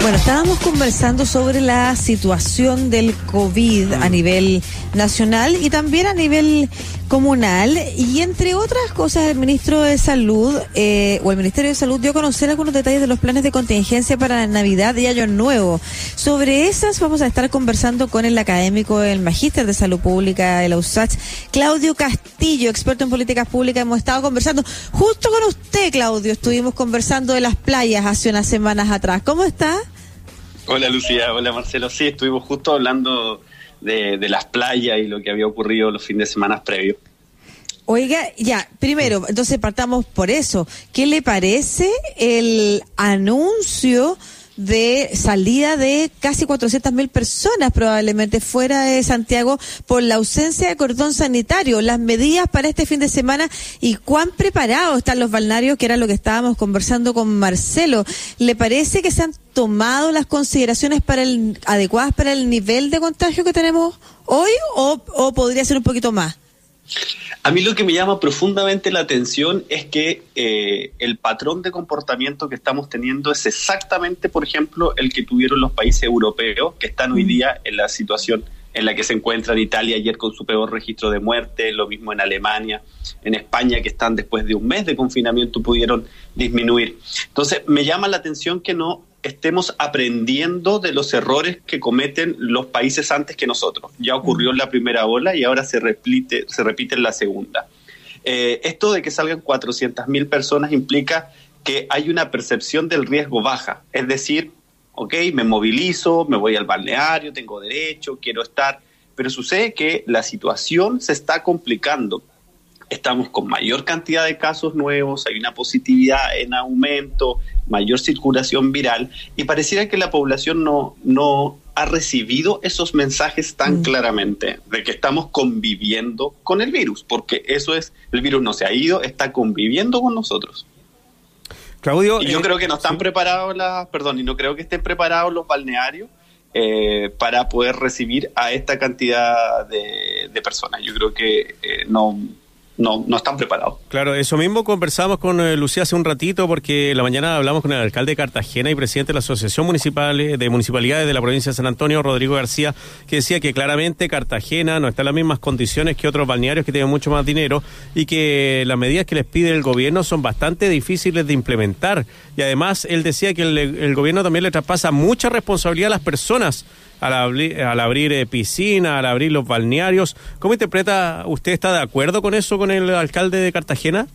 Bueno, estábamos conversando sobre la situación del COVID a nivel nacional y también a nivel comunal y entre otras cosas el ministro de Salud eh, o el Ministerio de Salud dio a conocer algunos detalles de los planes de contingencia para Navidad y Año Nuevo. Sobre esas vamos a estar conversando con el académico, el magíster de Salud Pública de la USACH, Claudio Castillo, experto en políticas públicas. Hemos estado conversando justo con usted, Claudio. Estuvimos conversando de las playas hace unas semanas atrás. ¿Cómo está? Hola Lucía, hola Marcelo. Sí, estuvimos justo hablando de, las playas y lo que había ocurrido los fines de semana previos. Oiga, ya, primero, entonces partamos por eso. ¿Qué le parece el anuncio de salida de casi 400 mil personas probablemente fuera de Santiago por la ausencia de cordón sanitario, las medidas para este fin de semana y cuán preparados están los balnearios, que era lo que estábamos conversando con Marcelo. ¿Le parece que se han tomado las consideraciones para el, adecuadas para el nivel de contagio que tenemos hoy o, o podría ser un poquito más? A mí lo que me llama profundamente la atención es que eh, el patrón de comportamiento que estamos teniendo es exactamente, por ejemplo, el que tuvieron los países europeos que están hoy mm. día en la situación en la que se encuentra Italia ayer con su peor registro de muerte, lo mismo en Alemania, en España, que están después de un mes de confinamiento pudieron disminuir. Entonces, me llama la atención que no estemos aprendiendo de los errores que cometen los países antes que nosotros. Ya ocurrió en la primera ola y ahora se repite, se repite en la segunda. Eh, esto de que salgan 400.000 personas implica que hay una percepción del riesgo baja, es decir, ok, me movilizo, me voy al balneario, tengo derecho, quiero estar, pero sucede que la situación se está complicando estamos con mayor cantidad de casos nuevos, hay una positividad en aumento, mayor circulación viral y pareciera que la población no, no ha recibido esos mensajes tan mm. claramente de que estamos conviviendo con el virus, porque eso es, el virus no se ha ido, está conviviendo con nosotros. Claudio, y yo eh, creo que no están preparados las, perdón, y no creo que estén preparados los balnearios eh, para poder recibir a esta cantidad de, personas. Yo creo que eh, no no, no están preparados. Claro, eso mismo conversamos con eh, Lucía hace un ratito porque la mañana hablamos con el alcalde de Cartagena y presidente de la Asociación Municipal de Municipalidades de la provincia de San Antonio, Rodrigo García, que decía que claramente Cartagena no está en las mismas condiciones que otros balnearios que tienen mucho más dinero y que las medidas que les pide el gobierno son bastante difíciles de implementar. Y además él decía que el, el gobierno también le traspasa mucha responsabilidad a las personas al, abrir, eh, piscina, al abrir los balnearios. ¿Cómo interpreta, usted está de acuerdo con eso con el alcalde de Cartagena?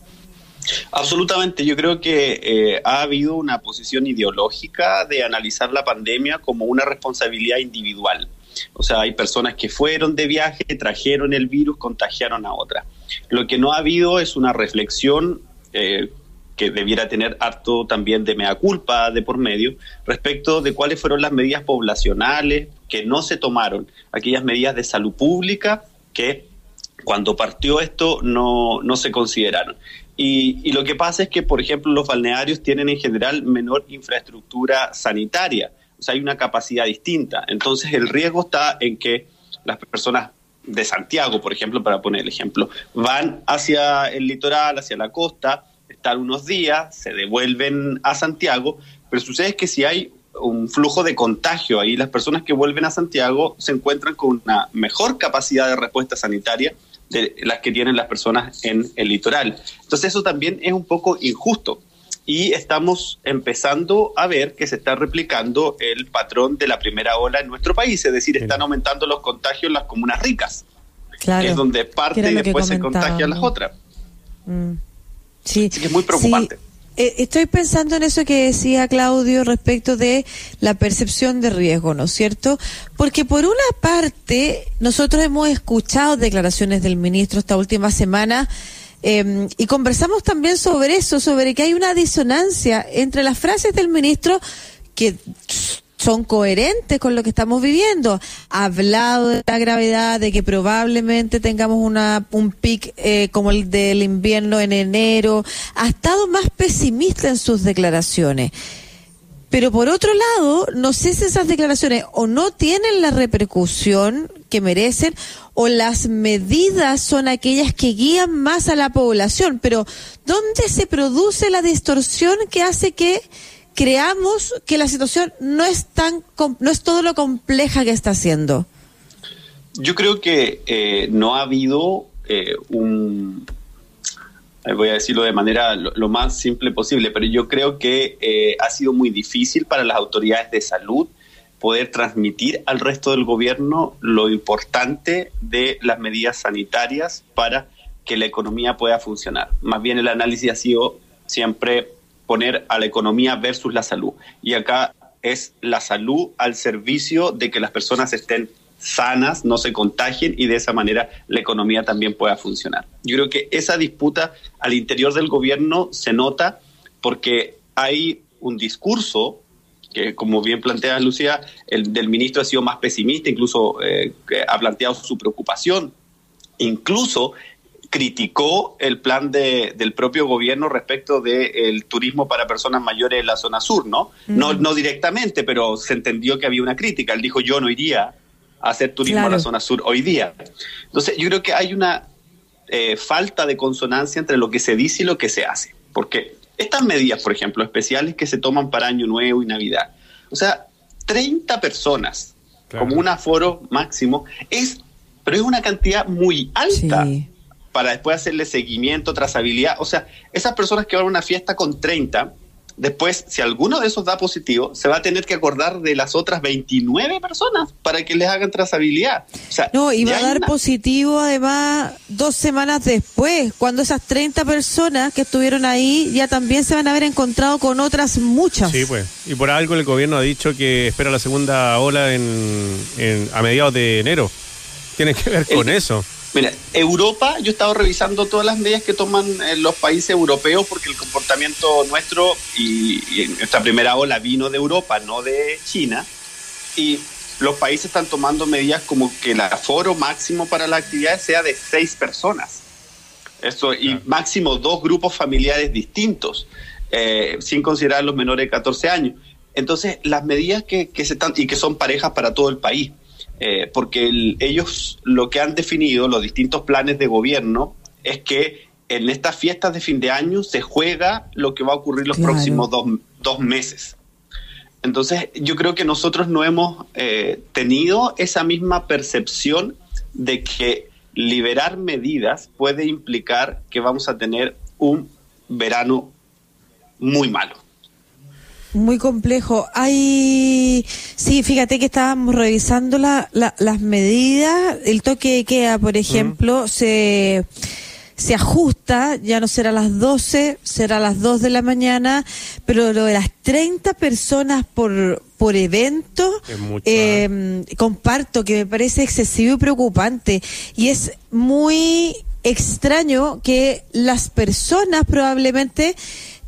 Absolutamente, yo creo que eh, ha habido una posición ideológica de analizar la pandemia como una responsabilidad individual. O sea, hay personas que fueron de viaje, trajeron el virus, contagiaron a otras. Lo que no ha habido es una reflexión eh, que debiera tener harto también de mea culpa de por medio respecto de cuáles fueron las medidas poblacionales que no se tomaron, aquellas medidas de salud pública que cuando partió esto no, no se consideraron. Y, y, lo que pasa es que, por ejemplo, los balnearios tienen en general menor infraestructura sanitaria, o sea, hay una capacidad distinta. Entonces, el riesgo está en que las personas de Santiago, por ejemplo, para poner el ejemplo, van hacia el litoral, hacia la costa, están unos días, se devuelven a Santiago, pero sucede que si hay un flujo de contagio ahí, las personas que vuelven a Santiago se encuentran con una mejor capacidad de respuesta sanitaria de las que tienen las personas en el litoral. Entonces eso también es un poco injusto y estamos empezando a ver que se está replicando el patrón de la primera ola en nuestro país, es decir, están aumentando los contagios en las comunas ricas, que es donde parte y después se contagian las otras. Mm. Sí, es muy preocupante. Eh, estoy pensando en eso que decía Claudio respecto de la percepción de riesgo, ¿no es cierto? Porque por una parte, nosotros hemos escuchado declaraciones del ministro esta última semana em, y conversamos también sobre eso, sobre que hay una disonancia entre las frases del ministro que son coherentes con lo que estamos viviendo. Ha hablado de la gravedad, de que probablemente tengamos una, un pic eh, como el del invierno en enero. Ha estado más pesimista en sus declaraciones. Pero por otro lado, no sé si esas declaraciones o no tienen la repercusión que merecen o las medidas son aquellas que guían más a la población. Pero ¿dónde se produce la distorsión que hace que creamos que la situación no es tan no es todo lo compleja que está haciendo. Yo creo que eh, no ha habido eh, un eh, voy a decirlo de manera lo, más simple posible, pero yo creo que ha sido muy difícil para las autoridades de salud poder transmitir al resto del gobierno lo importante de las medidas sanitarias para que la economía pueda funcionar. Más bien el análisis ha sido siempre poner a la economía versus la salud. Y acá es la salud al servicio de que las personas estén sanas, no se contagien y de esa manera la economía también pueda funcionar. Yo creo que esa disputa al interior del gobierno se nota porque hay un discurso que, como bien plantea Lucía, el del ministro ha sido más pesimista, incluso eh, ha planteado su preocupación. Incluso criticó el plan de, del propio gobierno respecto del turismo para personas mayores en la zona sur, ¿no? ¿no? No directamente, pero se entendió que había una crítica. Él dijo, yo no iría a hacer turismo en la zona sur hoy día. Entonces, yo creo que hay una eh, falta de consonancia entre lo que se dice y lo que se hace. Porque estas medidas, por ejemplo, especiales que se toman para Año Nuevo y Navidad, o sea, 30 personas como un aforo máximo, es, pero es una cantidad muy alta para después hacerle seguimiento, trazabilidad. O sea, esas personas que van a una fiesta con 30, después, si alguno de esos da positivo, se va a tener que acordar de las otras 29 personas para que les hagan trazabilidad. no, y va a dar positivo además dos semanas después, cuando esas 30 personas que estuvieron ahí ya también se van a haber encontrado con otras muchas. Sí, pues. Y por algo el gobierno ha dicho que espera la segunda ola en, a mediados de enero. Tiene que ver con eso. Mira, Europa, yo he estado revisando todas las medidas que toman eh, los países europeos porque el comportamiento nuestro y, y nuestra primera ola vino de Europa, no de China. Y los países están tomando medidas como que el aforo máximo para las actividades sea de seis personas. Eso, y máximo dos grupos familiares distintos, eh, sin considerar los menores de 14 años. Entonces, las medidas que, que se están, y que son parejas para todo el país. Eh, porque ellos lo que han definido, los distintos planes de gobierno, es que en estas fiestas de fin de año se juega lo que va a ocurrir los próximos dos, meses. Entonces, yo creo que nosotros no hemos eh, tenido esa misma percepción de que liberar medidas puede implicar que vamos a tener un verano muy malo. Muy complejo. Hay, sí, fíjate que estábamos revisando la, las medidas. El toque de queda, por ejemplo, se, se ajusta, ya no será a las 12, será a las 2 de la mañana, pero lo de las 30 personas por, por evento, eh, comparto que me parece excesivo y preocupante. Y es muy extraño que las personas probablemente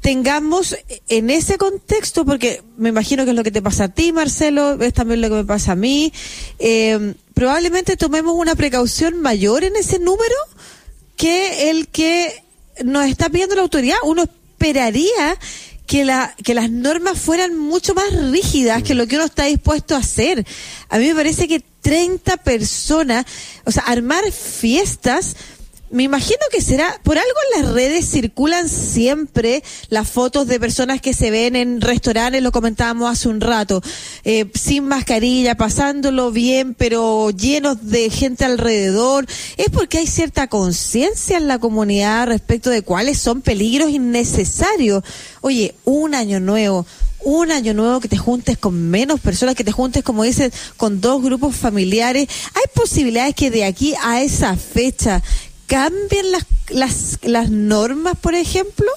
tengamos en ese contexto, porque me imagino que es lo que te pasa a ti, Marcelo, es también lo que me pasa a mí, eh, probablemente tomemos una precaución mayor en ese número que el que nos está pidiendo la autoridad. Uno esperaría que, la, que las normas fueran mucho más rígidas que lo que uno está dispuesto a hacer. A mí me parece que 30 personas, o sea, armar fiestas me imagino que será, por algo en las redes circulan siempre las fotos de personas que se ven en restaurantes, lo comentábamos hace un rato, eh, sin mascarilla, pasándolo bien, pero llenos de gente alrededor. Es porque hay cierta conciencia en la comunidad respecto de cuáles son peligros innecesarios. Oye, un año nuevo, un año nuevo que te juntes con menos personas, que te juntes, como dices, con dos grupos familiares. Hay posibilidades que de aquí a esa fecha cambien las, las, las normas, por ejemplo?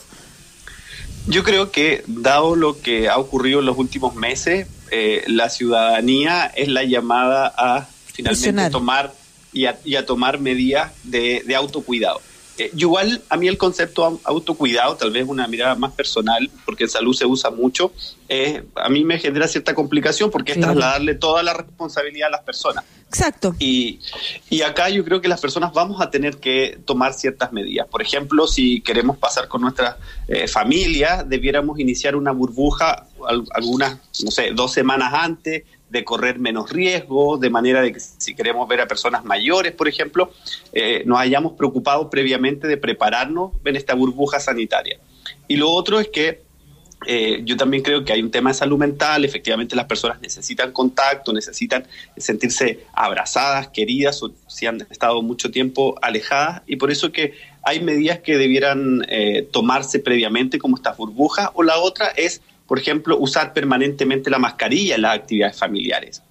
Yo creo que, dado lo que ha ocurrido en los últimos meses, eh, la ciudadanía es la llamada a finalmente tomar y a, y a, tomar medidas de, de autocuidado. Eh, igual a mí el concepto autocuidado, tal vez una mirada más personal, porque en salud se usa mucho, eh, a mí me genera cierta complicación porque es trasladarle toda la responsabilidad a las personas. Exacto. Y, y acá yo creo que las personas vamos a tener que tomar ciertas medidas. Por ejemplo, si queremos pasar con nuestra eh, familia, debiéramos iniciar una burbuja algunas, no sé, dos semanas antes, de correr menos riesgo, de manera de que si queremos ver a personas mayores, por ejemplo, eh, nos hayamos preocupado previamente de prepararnos en esta burbuja sanitaria. Y lo otro es que eh, yo también creo que hay un tema de salud mental, efectivamente las personas necesitan contacto, necesitan sentirse abrazadas, queridas, o si han estado mucho tiempo alejadas, y por eso que hay medidas que debieran eh, tomarse previamente, como estas burbujas, o la otra es, por ejemplo, usar permanentemente la mascarilla en las actividades familiares.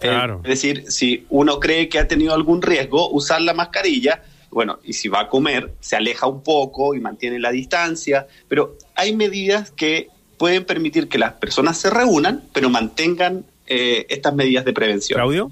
Claro. es decir, si uno cree que ha tenido algún riesgo, usar la mascarilla, bueno, y si va a comer, se aleja un poco y mantiene la distancia, pero hay medidas que pueden permitir que las personas se reúnan, pero mantengan eh, estas medidas de prevención. Claudio.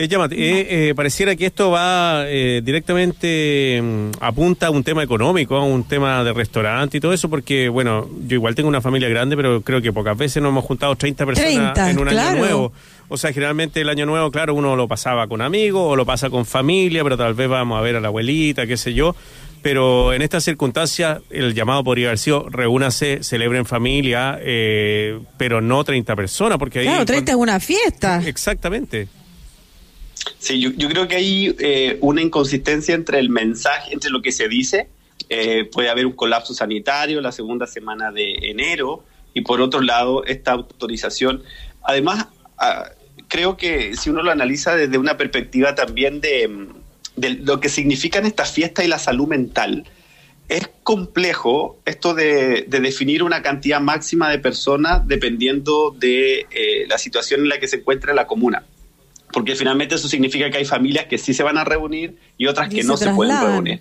Eh, eh, eh, pareciera que esto va directamente mm, apunta a un tema económico, a un tema de restaurante y todo eso, porque, bueno, yo igual tengo una familia grande, pero creo que pocas veces nos hemos juntado 30 personas en un año nuevo. O sea, generalmente el año nuevo, claro, uno lo pasaba con amigos o lo pasa con familia, pero tal vez vamos a ver a la abuelita, qué sé yo pero en estas circunstancias el llamado podría haber sido reúnase, celebre en familia, eh, pero no 30 personas, porque ahí... Claro, 30 es una fiesta. Exactamente. Sí, yo, creo que hay eh, una inconsistencia entre el mensaje, entre lo que se dice, eh, puede haber un colapso sanitario la segunda semana de enero, y por otro lado, esta autorización. Además, ah, creo que si uno lo analiza desde una perspectiva también de de lo que significan estas fiestas y la salud mental. Es complejo esto de, definir una cantidad máxima de personas dependiendo de eh, la situación en la que se encuentra la comuna. Porque finalmente eso significa que hay familias que sí se van a reunir y otras que no se pueden reunir.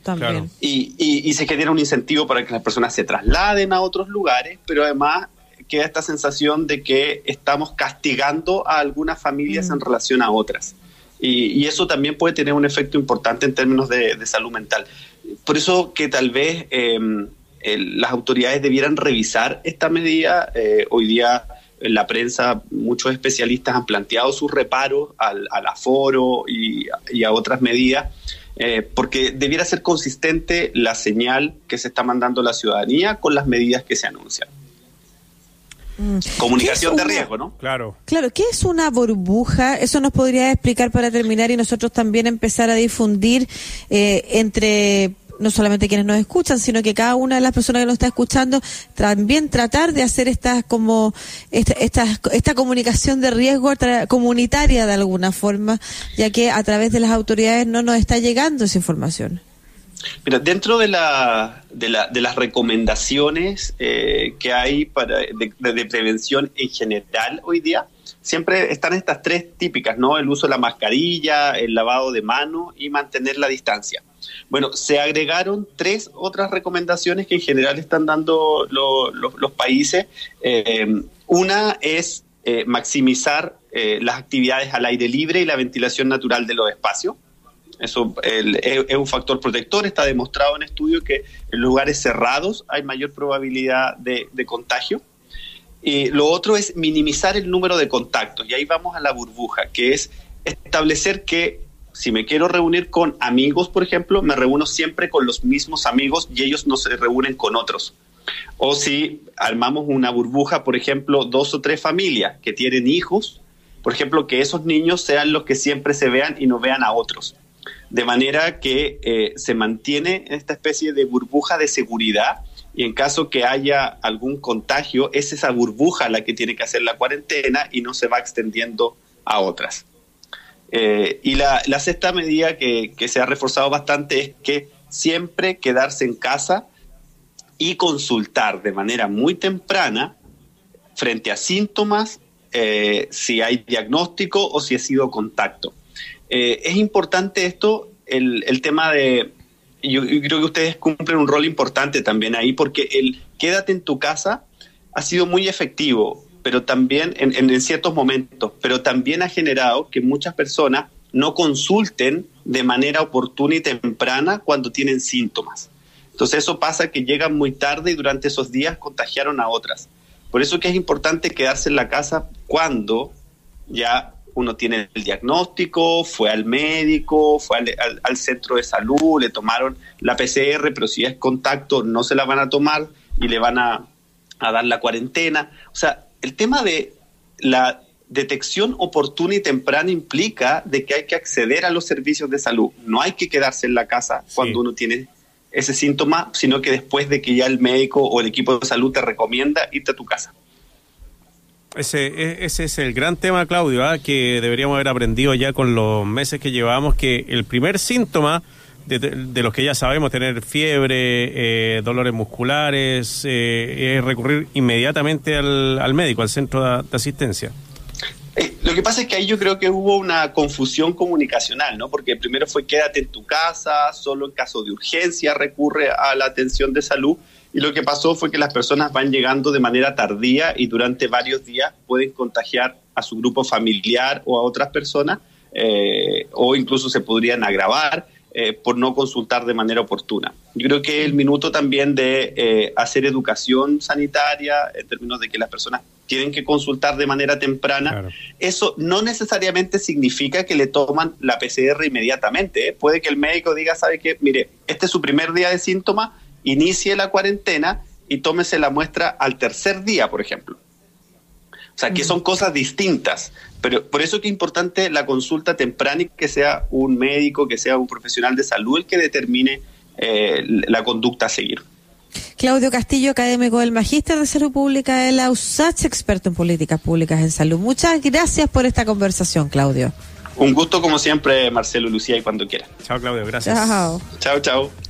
Y, y, y se genera un incentivo para que las personas se trasladen a otros lugares, pero además queda esta sensación de que estamos castigando a algunas familias mm. en relación a otras. Y, eso también puede tener un efecto importante en términos de, salud mental. Por eso que tal vez em, las autoridades debieran revisar esta medida. Eh, hoy día en la prensa muchos especialistas han planteado sus reparos al, aforo y, a otras medidas, eh, porque debiera ser consistente la señal que se está mandando la ciudadanía con las medidas que se anuncian. Mm. Comunicación de riesgo, ¿no? Claro. Claro, ¿qué es una burbuja? Eso nos podría explicar para terminar y nosotros también empezar a difundir eh, entre no solamente quienes nos escuchan, sino que cada una de las personas que nos está escuchando también tratar de hacer estas como esta, esta, esta comunicación de riesgo comunitaria de alguna forma, ya que a través de las autoridades no nos está llegando esa información. Mira, dentro de, la, de, la, de las recomendaciones eh, que hay para, de, prevención en general hoy día, siempre están estas tres típicas, ¿no? El uso de la mascarilla, el lavado de manos y mantener la distancia. Bueno, se agregaron tres otras recomendaciones que en general están dando los países. Eh, una es eh, maximizar las actividades al aire libre y la ventilación natural de los espacios. Eso es, un factor protector, está demostrado en estudios que en lugares cerrados hay mayor probabilidad de, contagio. Y lo otro es minimizar el número de contactos, y ahí vamos a la burbuja, que es establecer que si me quiero reunir con amigos, por ejemplo, me reúno siempre con los mismos amigos y ellos no se reúnen con otros. O si armamos una burbuja, por ejemplo, dos o tres familias que tienen hijos, por ejemplo, que esos niños sean los que siempre se vean y no vean a otros de manera que eh, se mantiene esta especie de burbuja de seguridad y en caso que haya algún contagio, es esa burbuja la que tiene que hacer la cuarentena y no se va extendiendo a otras. Eh, y la, sexta medida que, se ha reforzado bastante es que siempre quedarse en casa y consultar de manera muy temprana frente a síntomas, eh, si hay diagnóstico o si ha sido contacto. Eh, es importante esto, el, el tema de, yo, creo que ustedes cumplen un rol importante también ahí, porque el quédate en tu casa ha sido muy efectivo, pero también en, ciertos momentos, pero también ha generado que muchas personas no consulten de manera oportuna y temprana cuando tienen síntomas. Entonces eso pasa que llegan muy tarde y durante esos días contagiaron a otras. Por eso que es importante quedarse en la casa cuando ya uno tiene el diagnóstico, fue al médico, fue al, centro de salud, le tomaron la PCR, pero si es contacto no se la van a tomar y le van a, dar la cuarentena. O sea, el tema de la detección oportuna y temprana implica de que hay que acceder a los servicios de salud. No hay que quedarse en la casa cuando uno tiene ese síntoma, sino que después de que ya el médico o el equipo de salud te recomienda irte a tu casa. Ese, e, ese es el gran tema, Claudio, ¿ah? que deberíamos haber aprendido ya con los meses que llevamos, que el primer síntoma de, los que ya sabemos, tener fiebre, eh, dolores musculares, eh, es recurrir inmediatamente al, médico, al centro de, asistencia. Eh, lo que pasa es que ahí yo creo que hubo una confusión comunicacional, ¿no? Porque primero fue quédate en tu casa, solo en caso de urgencia recurre a la atención de salud. Y lo que pasó fue que las personas van llegando de manera tardía y durante varios días pueden contagiar a su grupo familiar o a otras personas, o incluso se podrían agravar. Eh, por no consultar de manera oportuna. Yo creo que el minuto también de eh, hacer educación sanitaria, en términos de que las personas tienen que consultar de manera temprana, eso no necesariamente significa que le toman la PCR inmediatamente. ¿eh? Puede que el médico diga, sabe qué? mire, este es su primer día de síntoma, inicie la cuarentena y tómese la muestra al tercer día, por ejemplo. O sea, que son cosas distintas. Pero por eso que es importante la consulta temprana y que sea un médico, que sea un profesional de salud el que determine eh, la conducta a seguir. Claudio Castillo, académico del Magíster de Salud Pública de la USACH, experto en políticas públicas en salud. Muchas gracias por esta conversación, Claudio. Un gusto como siempre, Marcelo Lucía, y cuando quiera. Chao, Claudio, gracias. Chao. Chao, chao.